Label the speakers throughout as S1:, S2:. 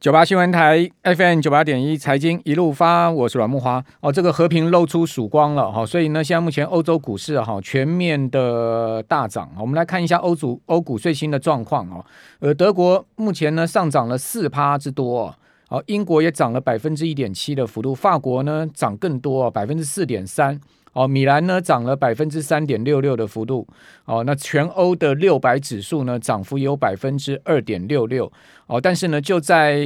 S1: 九八新闻台 FM 九八点一财经一路发，我是阮木花哦。这个和平露出曙光了哈，所以呢，现在目前欧洲股市哈全面的大涨。我们来看一下欧组欧股最新的状况哦。呃，德国目前呢上涨了四趴之多哦，英国也涨了百分之一点七的幅度，法国呢涨更多百分之四点三。哦，米兰呢涨了百分之三点六六的幅度，哦，那全欧的六百指数呢涨幅有百分之二点六六，哦，但是呢就在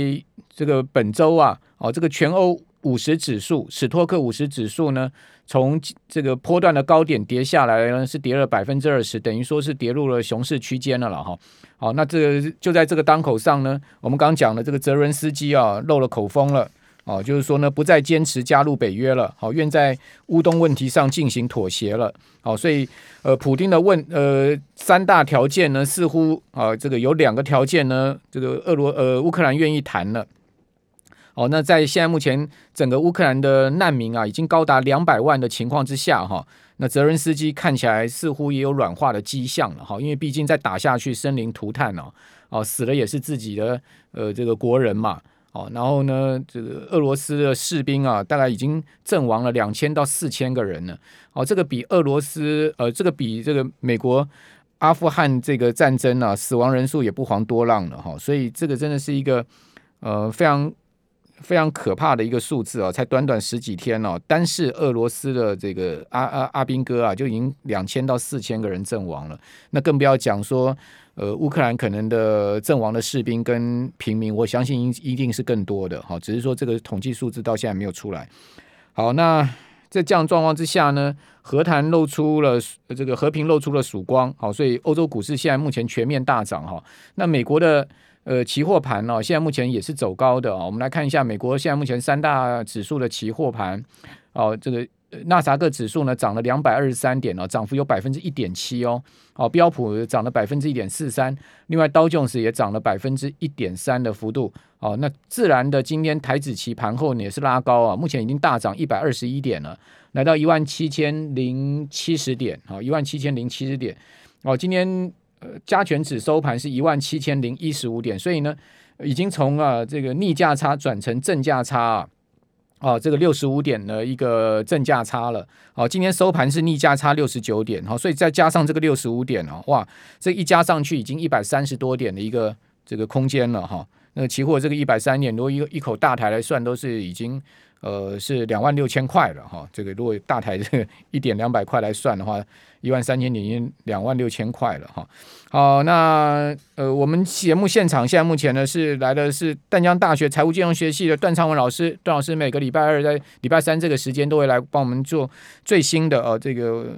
S1: 这个本周啊，哦，这个全欧五十指数，史托克五十指数呢，从这个波段的高点跌下来呢，是跌了百分之二十，等于说是跌入了熊市区间了了哈。好，那这个就在这个当口上呢，我们刚讲的这个泽伦斯基啊漏了口风了。哦，就是说呢，不再坚持加入北约了，好，愿在乌东问题上进行妥协了，好，所以呃，普丁的问呃三大条件呢，似乎啊，这个有两个条件呢，这个俄罗呃乌克兰愿意谈了，哦，那在现在目前整个乌克兰的难民啊，已经高达两百万的情况之下哈，那泽伦斯基看起来似乎也有软化的迹象了哈，因为毕竟再打下去生灵涂炭哦，哦，死了也是自己的呃这个国人嘛。哦，然后呢，这个俄罗斯的士兵啊，大概已经阵亡了两千到四千个人了。哦，这个比俄罗斯，呃，这个比这个美国阿富汗这个战争啊，死亡人数也不遑多让了哈。所以这个真的是一个呃非常非常可怕的一个数字啊，才短短十几天哦，单是俄罗斯的这个阿阿阿兵哥啊，就已经两千到四千个人阵亡了。那更不要讲说。呃，乌克兰可能的阵亡的士兵跟平民，我相信一一定是更多的哈，只是说这个统计数字到现在没有出来。好，那在这样状况之下呢，和谈露出了这个和平露出了曙光，好，所以欧洲股市现在目前全面大涨哈。那美国的呃期货盘呢，现在目前也是走高的啊。我们来看一下美国现在目前三大指数的期货盘，哦，这个。纳斯达克指数呢涨了两百二十三点哦，涨幅有百分之一点七哦。哦，标普涨了百分之一点四三，另外道琼斯也涨了百分之一点三的幅度。哦，那自然的今天台指期盘后呢也是拉高啊，目前已经大涨一百二十一点了，来到一万七千零七十点。好，一万七千零七十点。哦，今天呃加权指收盘是一万七千零一十五点，所以呢已经从啊这个逆价差转成正价差啊。哦，这个六十五点的一个正价差了。好，今天收盘是逆价差六十九点，好，所以再加上这个六十五点哦，哇，这一加上去已经一百三十多点的一个这个空间了哈。那期货这个一百三点，如果一一口大台来算，都是已经。呃，是两万六千块了哈。这个如果大台这个一点两百块来算的话，一万三千零两万六千块了哈。好，那呃，我们节目现场现在目前呢是来的是淡江大学财务金融学系的段昌文老师，段老师每个礼拜二在礼拜三这个时间都会来帮我们做最新的呃这个。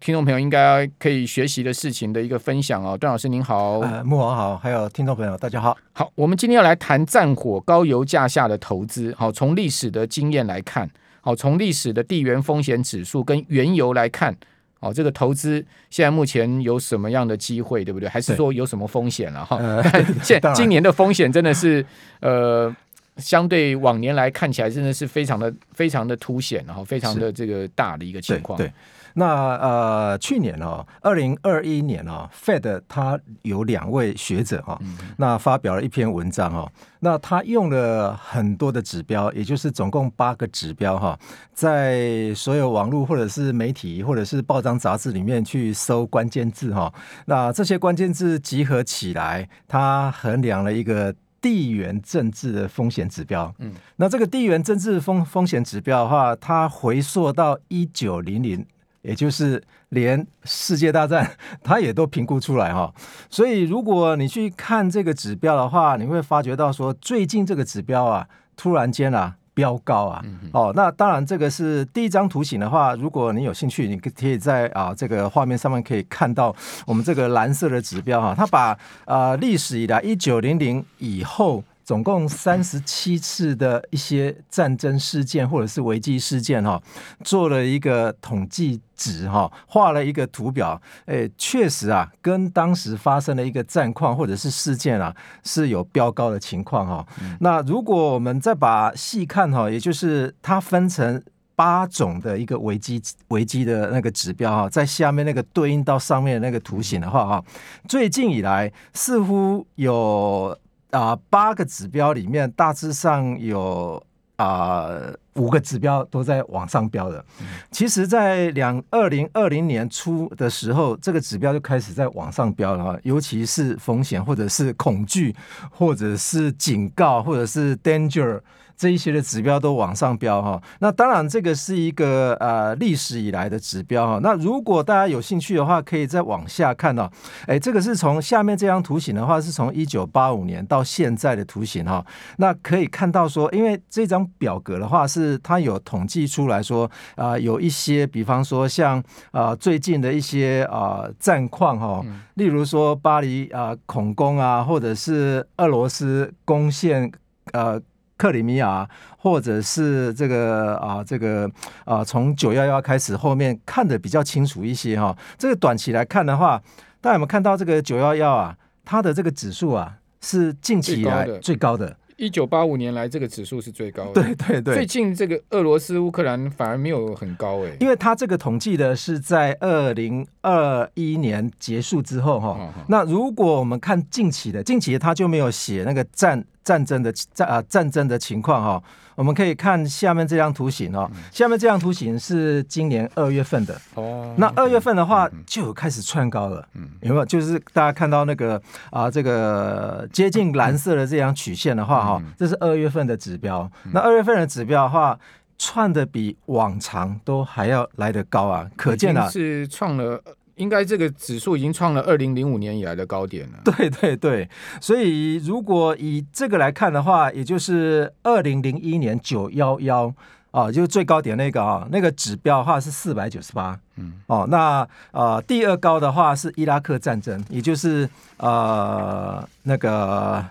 S1: 听众朋友应该可以学习的事情的一个分享哦，段老师您好，
S2: 呃，慕驊好，还有听众朋友大家好。
S1: 好，我们今天要来谈战火高油价下的投资。好，从历史的经验来看，好，从历史的地缘风险指数跟原油来看，哦，这个投资现在目前有什么样的机会，对不对？还是说有什么风险了哈？现今年的风险真的是呃，相对往年来看起来真的是非常的非常的凸显，然后非常的这个大的一个情况。
S2: 对。对那呃，去年哦，二零二一年哦，Fed 他有两位学者哈、哦，嗯、那发表了一篇文章哦，那他用了很多的指标，也就是总共八个指标哈、哦，在所有网络或者是媒体或者是报章杂志里面去搜关键字哈、哦，那这些关键字集合起来，他衡量了一个地缘政治的风险指标。嗯，那这个地缘政治风风险指标的话，它回溯到一九零零。也就是连世界大战，它也都评估出来哈。所以如果你去看这个指标的话，你会发觉到说，最近这个指标啊，突然间啊飙高啊。哦，那当然这个是第一张图形的话，如果你有兴趣，你可以在啊这个画面上面可以看到我们这个蓝色的指标哈，它把啊历史以来一九零零以后。总共三十七次的一些战争事件或者是危机事件哈，做了一个统计值哈，画了一个图表，诶，确实啊，跟当时发生的一个战况或者是事件啊是有飙高的情况哈。那如果我们再把细看哈，也就是它分成八种的一个危机危机的那个指标哈，在下面那个对应到上面的那个图形的话哈，最近以来似乎有。啊、呃、八个指标里面，大致上有啊、呃、五个指标都在往上飙的。其实，在两二零二零年初的时候，这个指标就开始在往上飙了哈，尤其是风险，或者是恐惧，或者是警告，或者是 danger。这一些的指标都往上飙哈，那当然这个是一个呃历史以来的指标哈。那如果大家有兴趣的话，可以再往下看到，哎，这个是从下面这张图形的话，是从一九八五年到现在的图形哈。那可以看到说，因为这张表格的话，是它有统计出来说啊、呃，有一些，比方说像啊、呃、最近的一些啊、呃、战况哈，例如说巴黎啊、呃、恐攻啊，或者是俄罗斯攻陷呃。克里米亚，或者是这个啊，这个啊，从九幺幺开始，后面看的比较清楚一些哈。这个短期来看的话，大家有没有看到这个九幺幺啊？它的这个指数啊，是近期以来最高的。
S1: 一九八五年来，这个指数是最高的。
S2: 对对对。最
S1: 近这个俄罗斯乌克兰反而没有很高哎，
S2: 因为它这个统计的是在二零二一年结束之后哈。哦哦、那如果我们看近期的，近期的它就没有写那个战。战争的战啊战争的情况哈，我们可以看下面这张图形哦。下面这张图形是今年二月份的哦。那二月份的话就有开始窜高了，嗯，有没有？就是大家看到那个啊，这个接近蓝色的这张曲线的话哈，这是二月份的指标。那二月份的指标的话，窜的比往常都还要来得高啊，可见啊
S1: 是创了。应该这个指数已经创了二零零五年以来的高点了。
S2: 对对对，所以如果以这个来看的话，也就是二零零一年九幺幺啊，就是最高点那个啊，那个指标的话是四百九十八。嗯。哦，那呃第二高的话是伊拉克战争，也就是呃那个。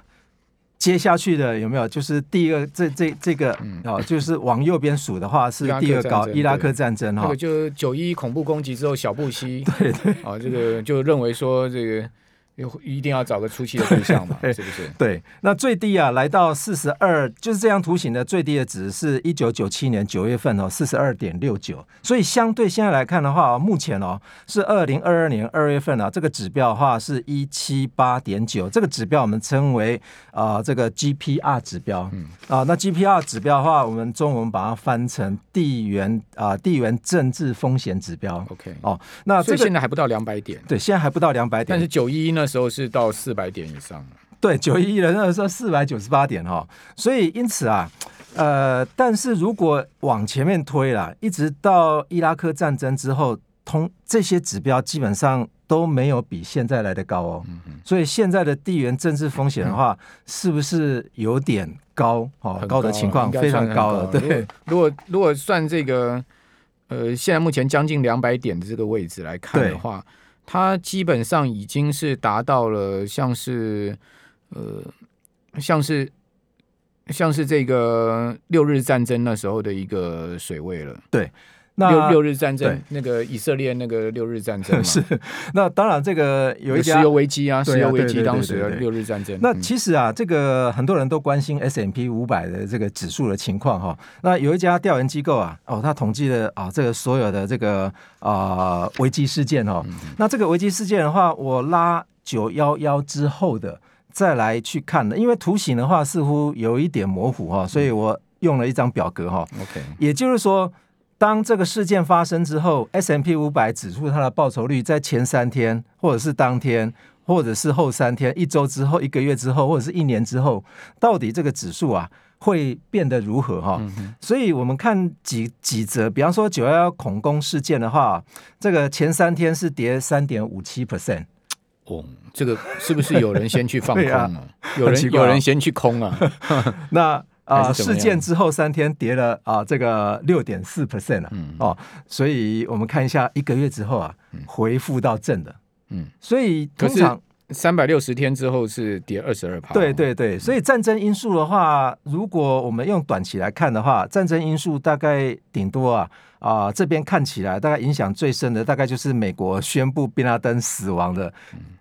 S2: 接下去的有没有？就是第二这这这个哦，就是往右边数的话是第二高伊拉克战争哈。
S1: 这个就九一恐怖攻击之后，小布希
S2: 对对
S1: 啊，这个就认为说这个。一定要找个出气的对象嘛，是不是？
S2: 对，那最低啊，来到四十二，就是这张图形的最低的值是一九九七年九月份哦，四十二点六九。所以相对现在来看的话，目前哦是二零二二年二月份啊，这个指标的话是一七八点九，这个指标我们称为啊、呃、这个 GPR 指标。嗯啊，那 GPR 指标的话，我们中文把它翻成地缘啊、呃、地缘政治风险指标。
S1: OK
S2: 哦，那这个
S1: 现在还不到两百点。
S2: 对，现在还不到两百点，
S1: 但是九一一呢？那时候是到四百点以上，
S2: 对，九一一的那时候四百九十八点哈，所以因此啊，呃，但是如果往前面推了，一直到伊拉克战争之后，通这些指标基本上都没有比现在来的高哦，嗯、哼所以现在的地缘政治风险的话，嗯、是不是有点高？哦，高，高的情况非常高了。对，
S1: 如果如果算这个，呃，现在目前将近两百点的这个位置来看的话。它基本上已经是达到了像是，呃，像是像是这个六日战争那时候的一个水位了。
S2: 对。
S1: 那六六日战争，那个以色列那个六日战争
S2: 是，那当然这个有一家
S1: 石油危机啊，石油危机当时的六日战争。
S2: 那其实啊，这个很多人都关心 S M P 五百的这个指数的情况哈。那有一家调研机构啊，哦，他统计了啊，这个所有的这个啊危机事件哦。嗯、那这个危机事件的话，我拉九幺幺之后的再来去看的，因为图形的话似乎有一点模糊哈，所以我用了一张表格哈。OK，也就是说。当这个事件发生之后，S M P 五百指数它的报酬率在前三天，或者是当天，或者是后三天、一周之后、一个月之后，或者是一年之后，到底这个指数啊会变得如何？哈、嗯，所以我们看几几则，比方说九幺幺恐攻事件的话，这个前三天是跌三点五七 percent。
S1: 哦，这个是不是有人先去放空啊？啊有人有人先去空啊？
S2: 那。啊！事件之后三天跌了啊，这个六点四 percent 了，嗯、哦，所以我们看一下一个月之后啊，回复到正的，嗯，所以通常
S1: 三百六十天之后是跌二十二趴，
S2: 对对对，所以战争因素的话，如果我们用短期来看的话，战争因素大概顶多啊啊这边看起来大概影响最深的大概就是美国宣布宾拉登死亡的，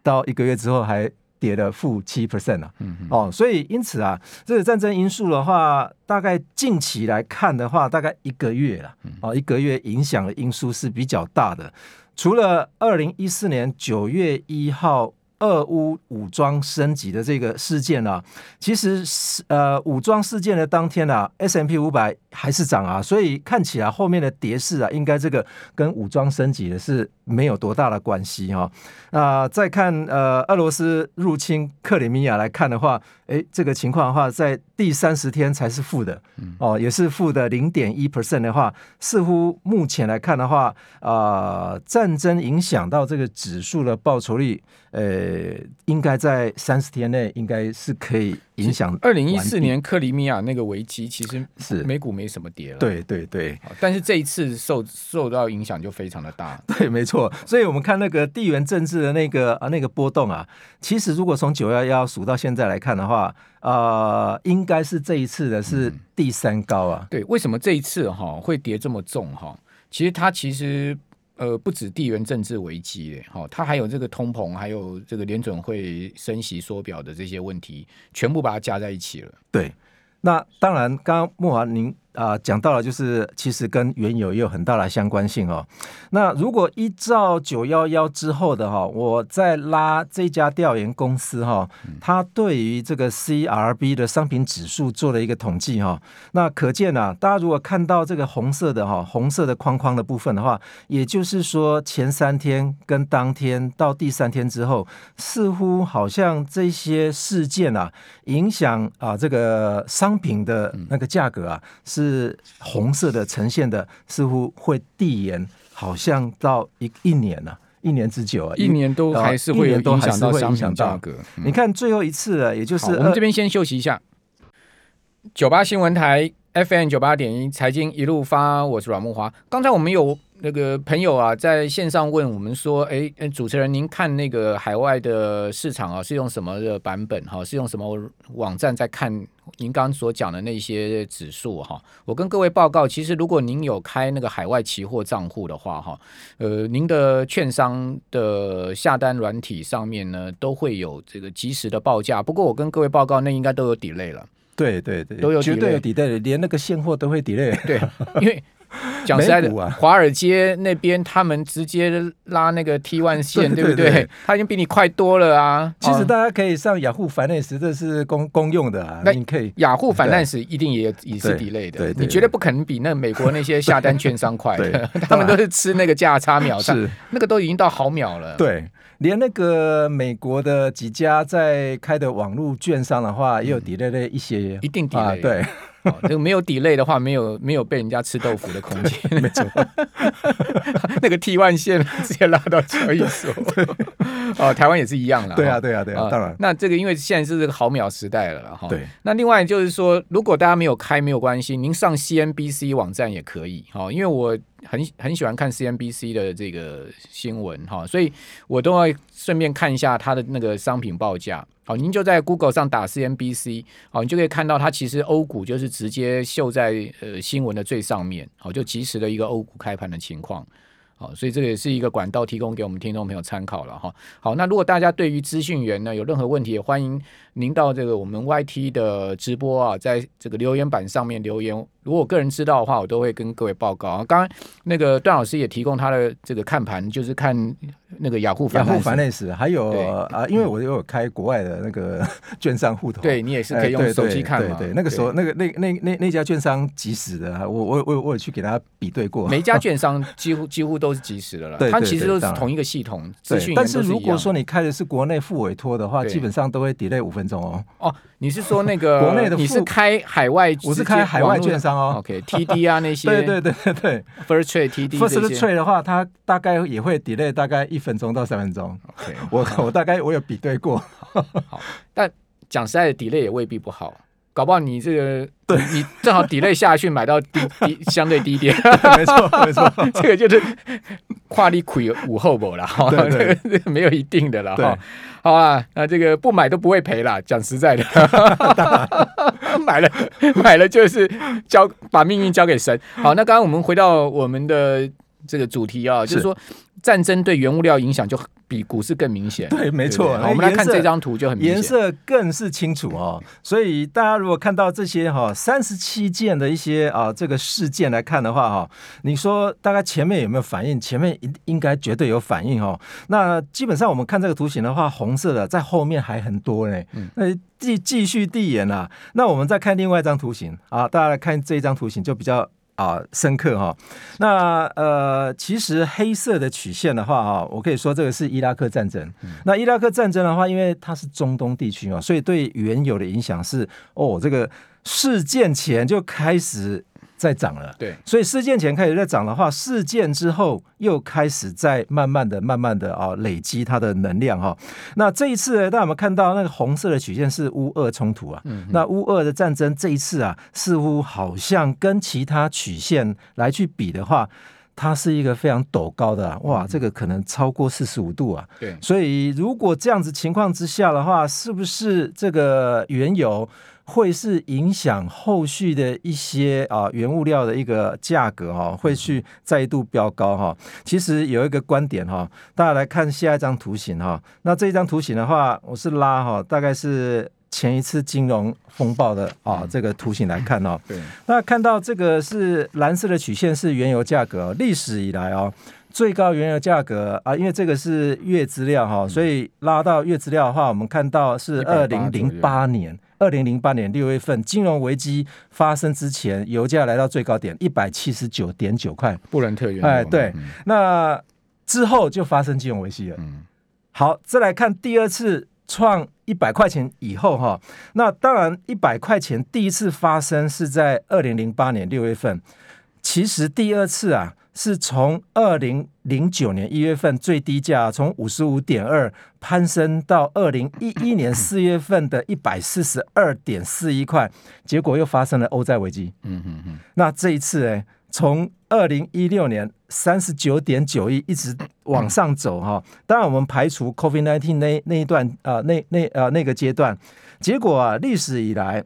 S2: 到一个月之后还。跌了负七 percent 啊，嗯，哦，所以因此啊，这个战争因素的话，大概近期来看的话，大概一个月了，哦，一个月影响的因素是比较大的。除了二零一四年九月一号俄乌武装升级的这个事件呢、啊，其实是呃武装事件的当天啊，S M P 五百还是涨啊，所以看起来后面的跌势啊，应该这个跟武装升级的是没有多大的关系哈、啊。那再看呃俄罗斯入侵克里米亚来看的话，诶，这个情况的话，在第三十天才是负的哦，也是负的零点一 percent 的话，似乎目前来看的话，啊、呃，战争影响到这个指数的报酬率。呃，应该在三十天内应该是可以影响。
S1: 二零一四年克里米亚那个危机，其实是美股没什么跌了。
S2: 对对对，
S1: 但是这一次受受到影响就非常的大。
S2: 对，没错。所以我们看那个地缘政治的那个啊那个波动啊，其实如果从九幺幺数到现在来看的话，呃，应该是这一次的是第三高啊。
S1: 嗯、对，为什么这一次哈会跌这么重哈？其实它其实。呃，不止地缘政治危机，好，它还有这个通膨，还有这个联准会升息缩表的这些问题，全部把它加在一起了。
S2: 对，那当然，刚刚莫华您。啊，讲到了，就是其实跟原油也有很大的相关性哦。那如果依照九幺幺之后的哈，我再拉这家调研公司哈，它对于这个 CRB 的商品指数做了一个统计哈。那可见啊，大家如果看到这个红色的哈，红色的框框的部分的话，也就是说前三天跟当天到第三天之后，似乎好像这些事件啊，影响啊这个商品的那个价格啊是。是红色的呈现的，似乎会递延，好像到一一年了，一年之久啊，
S1: 一年都还是会影响到商品价格。
S2: 你看最后一次了，也就是
S1: 我们这边先休息一下。九八新闻台 FM 九八点一财经一路发，我是阮木华。刚才我们有。那个朋友啊，在线上问我们说：“哎，主持人，您看那个海外的市场啊，是用什么的版本？哈，是用什么网站在看您刚刚所讲的那些指数？哈，我跟各位报告，其实如果您有开那个海外期货账户的话，哈，呃，您的券商的下单软体上面呢，都会有这个及时的报价。不过我跟各位报告，那应该都有 delay 了。
S2: 对对对，
S1: 都有
S2: 绝对有 delay，连那个现货都会 delay。
S1: 对，因为。讲实在的，华尔街那边他们直接拉那个 T one 线，对不对？他已经比你快多了啊！
S2: 其实大家可以上雅虎 Finance，这是公公用的啊。那你可以
S1: 雅虎 Finance 一定也也是 delay 的，你绝对不可能比那美国那些下单券商快的，他们都是吃那个价差秒差，那个都已经到毫秒了。
S2: 对，连那个美国的几家在开的网络券商的话，也有 delay 的一些，
S1: 一定 delay。
S2: 对。
S1: 哦，这个没有 delay 的话，没有没有被人家吃豆腐的空间，没错。那个 T one 线直接拉到交易所，哦，台湾也是一样了。
S2: 对啊，对啊，对啊，当然。
S1: 那这个因为现在是这个毫秒时代了哈。
S2: 对。
S1: 那另外就是说，如果大家没有开没有关系，您上 CNBC 网站也可以哈，因为我。很很喜欢看 CNBC 的这个新闻哈，所以我都会顺便看一下它的那个商品报价。好，您就在 Google 上打 CNBC，好，你就可以看到它其实欧股就是直接秀在呃新闻的最上面，好，就即时的一个欧股开盘的情况。好，所以这个也是一个管道，提供给我们听众朋友参考了哈。好，那如果大家对于资讯源呢有任何问题，也欢迎您到这个我们 YT 的直播啊，在这个留言板上面留言。如果我个人知道的话，我都会跟各位报告啊。刚刚那个段老师也提供他的这个看盘，就是看那个雅虎雅
S2: 虎 Finance，还有啊，因为我有开国外的那个 券商户头，
S1: 对你也是可以用手机看嘛。
S2: 对，那个时候那个那那那那家券商即时的，我我我我有去给他比对过。
S1: 每家券商几乎 几乎都是及时的了，他其实都是同一个系统资讯。
S2: 但是如果说你开的是国内副委托的话，基本上都会 delay 五分钟哦。
S1: 哦，你是说那个 国内的？你是开海外？
S2: 我是开海外券商。哦
S1: ，OK，TD 啊那些，
S2: 对对对对对
S1: ，First Trade TD
S2: First Trade 的话，它大概也会 delay 大概一分钟到三分钟。
S1: OK，
S2: 我我大概我有比对过。
S1: 好，但讲实在的，delay 也未必不好，搞不好你这个对。你正好 delay 下去买到低低相对低点，
S2: 没 错没错，
S1: 这个就是跨力亏无后补了哈，这个没有一定的了哈。好啊，那这个不买都不会赔啦。讲实在的，买了买了就是交把命运交给神。好，那刚刚我们回到我们的这个主题啊，就是说战争对原物料影响就比股市更明显。
S2: 对，没错。
S1: 我们来看这张图就很明显，
S2: 颜色更是清楚哦。所以大家如果看到这些哈三十七件的一些啊这个事件来看的话哈，你说大概前面有没有反应？前面应应该绝对有反应哦。那基本上我们看这个图形的话，红色的在后面还很多呢。嗯，那继继续递延啊。那我们再看另外一张图形啊，大家来看这一张图形就比较。啊，深刻哈。那呃，其实黑色的曲线的话哈，我可以说这个是伊拉克战争。嗯、那伊拉克战争的话，因为它是中东地区嘛，所以对原有的影响是哦，这个事件前就开始。在涨了，
S1: 对，
S2: 所以事件前开始在涨的话，事件之后又开始在慢慢的、慢慢的啊累积它的能量哈。那这一次呢，大家有没有看到那个红色的曲线是乌俄冲突啊？嗯，那乌俄的战争这一次啊，似乎好像跟其他曲线来去比的话，它是一个非常陡高的啊，哇，这个可能超过四十五度啊。对，所以如果这样子情况之下的话，是不是这个原油？会是影响后续的一些啊原物料的一个价格哈，会去再度飙高哈。其实有一个观点哈，大家来看下一张图形哈。那这一张图形的话，我是拉哈，大概是前一次金融风暴的啊这个图形来看哦。对。那看到这个是蓝色的曲线是原油价格，历史以来哦最高原油价格啊，因为这个是月资料哈，所以拉到月资料的话，我们看到是二零零八年。二零零八年六月份金融危机发生之前，油价来到最高点一百七十九点九块，
S1: 布伦特原油。
S2: 哎，对，嗯、那之后就发生金融危机了。嗯，好，再来看第二次创一百块钱以后哈，那当然一百块钱第一次发生是在二零零八年六月份，其实第二次啊。是从二零零九年一月份最低价从五十五点二攀升到二零一一年四月份的一百四十二点四一块，结果又发生了欧债危机。嗯嗯嗯。那这一次哎，从二零一六年三十九点九亿一直往上走哈。当然我们排除 COVID nineteen 那那一段啊、呃，那那呃那个阶段，结果啊历史以来。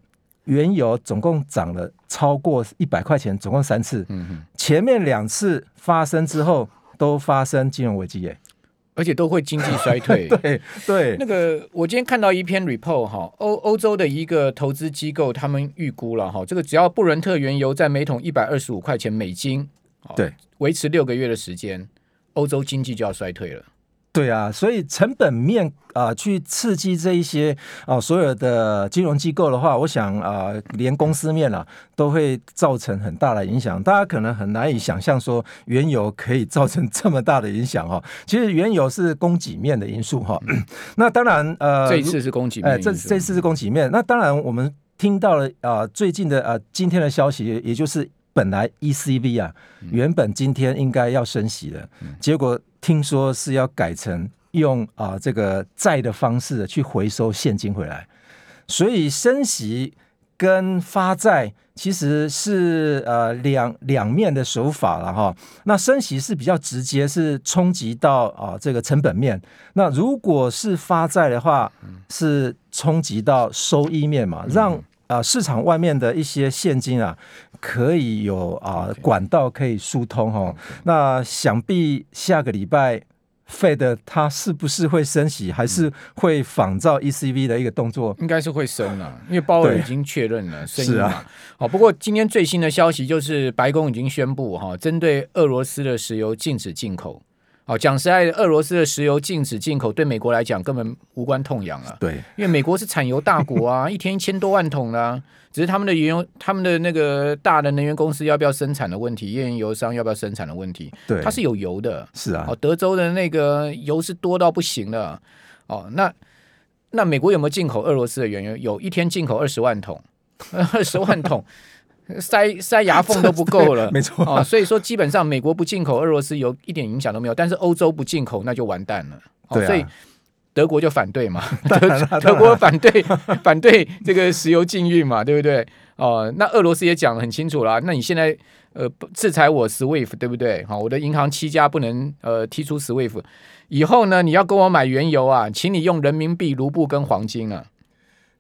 S2: 原油总共涨了超过一百块钱，总共三次。嗯哼，前面两次发生之后都发生金融危机耶，
S1: 而且都会经济衰退。
S2: 对对，
S1: 那个我今天看到一篇 report 哈，欧欧洲的一个投资机构他们预估了哈，这个只要布伦特原油在每桶一百二十五块钱美金，
S2: 对，
S1: 维持六个月的时间，欧洲经济就要衰退了。
S2: 对啊，所以成本面啊、呃，去刺激这一些啊、呃，所有的金融机构的话，我想啊、呃，连公司面啊，都会造成很大的影响。大家可能很难以想象说，原油可以造成这么大的影响哈、哦。其实原油是供给面的因素哈、哦。那当然呃，
S1: 这一次是供给面，
S2: 哎，这这次是供给面。那当然我们听到了啊、呃，最近的啊、呃，今天的消息，也就是。本来 ECB 啊，原本今天应该要升息的，结果听说是要改成用啊这个债的方式去回收现金回来，所以升息跟发债其实是呃两两面的手法了哈。那升息是比较直接，是冲击到啊这个成本面；那如果是发债的话，是冲击到收益面嘛，让。啊，市场外面的一些现金啊，可以有啊管道可以疏通哈。那想必下个礼拜，Fed 它是不是会升息，还是会仿照 ECB 的一个动作？
S1: 应该是会升了，因为鲍尔已经确认了升息啊。好、啊，不过今天最新的消息就是白宫已经宣布哈，针对俄罗斯的石油禁止进口。好，讲实在的，俄罗斯的石油禁止进口，对美国来讲根本无关痛痒啊。
S2: 对，
S1: 因为美国是产油大国啊，一天一千多万桶啦、啊。只是他们的原油，他们的那个大的能源公司要不要生产的问题，页岩油商要不要生产的问题。
S2: 对，
S1: 它是有油的。
S2: 是啊。
S1: 哦，德州的那个油是多到不行了。哦，那那美国有没有进口俄罗斯的原油？有一天进口二十万桶，二十万桶。塞塞牙缝都不够了，
S2: 没错啊、
S1: 哦，所以说基本上美国不进口俄罗斯油一点影响都没有，但是欧洲不进口那就完蛋了，哦
S2: 对啊、
S1: 所以德国就反对嘛，德德国反对反对这个石油禁运嘛，对不对？哦，那俄罗斯也讲得很清楚了，那你现在呃制裁我 SWIFT 对不对？好、哦，我的银行七家不能呃踢出 SWIFT，以后呢你要跟我买原油啊，请你用人民币、卢布跟黄金啊。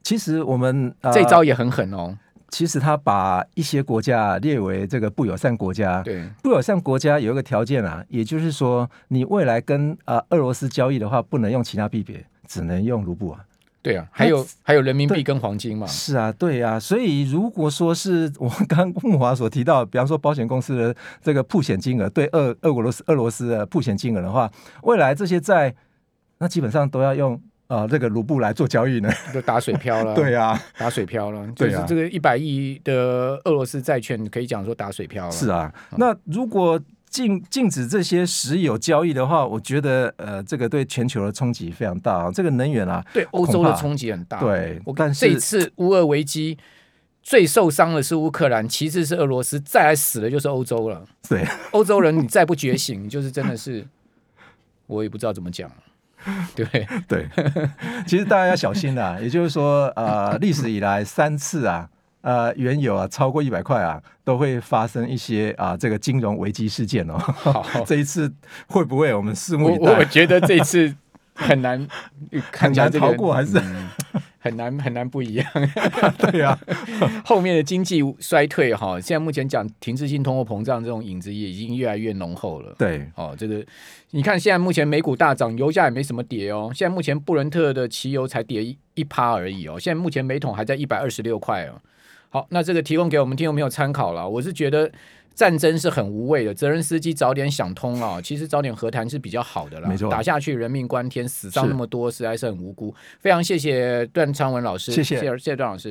S2: 其实我们、呃、
S1: 这招也很狠哦。
S2: 其实他把一些国家列为这个不友善国家。
S1: 对，
S2: 不友善国家有一个条件啊，也就是说，你未来跟啊俄罗斯交易的话，不能用其他币别，只能用卢布啊。
S1: 对啊，还有还有人民币跟黄金嘛。
S2: 是啊，对啊。所以如果说是我刚木华所提到，比方说保险公司的这个曝险金额对俄俄罗斯俄罗斯的曝险金额的话，未来这些债，那基本上都要用。啊、呃，这个卢布来做交易呢，
S1: 就打水漂了。
S2: 对呀、啊，
S1: 打水漂了。就是这个一百亿的俄罗斯债券，可以讲说打水漂了。
S2: 是啊，那如果禁禁止这些石油交易的话，我觉得呃，这个对全球的冲击非常大啊。这个能源啊，
S1: 对欧洲的冲击很大。
S2: 对，
S1: 我看这次乌俄危机最受伤的是乌克兰，其次是俄罗斯，再来死的就是欧洲了。
S2: 对，
S1: 欧洲人你再不觉醒，就是真的是，我也不知道怎么讲。对
S2: 对，其实大家要小心啊。也就是说，呃，历史以来三次啊，呃，原油啊超过一百块啊，都会发生一些啊这个金融危机事件哦。好，这一次会不会我们拭目以待？
S1: 我觉得这一次很难，看起来这个
S2: 逃过还是、
S1: 嗯、很难很难不一样。
S2: 对呀、
S1: 啊，后面的经济衰退哈，现在目前讲停滞性通货膨胀这种影子也已经越来越浓厚了。
S2: 对，
S1: 哦，这个。你看，现在目前美股大涨，油价也没什么跌哦。现在目前布伦特的汽油才跌一一趴而已哦。现在目前每桶还在一百二十六块哦。好，那这个提供给我们听众朋友参考了。我是觉得战争是很无谓的，泽任斯基早点想通了，其实早点和谈是比较好的啦。
S2: 没错，
S1: 打下去人命关天，死伤那么多，实在是很无辜。非常谢谢段昌文老师，谢谢谢谢段老师。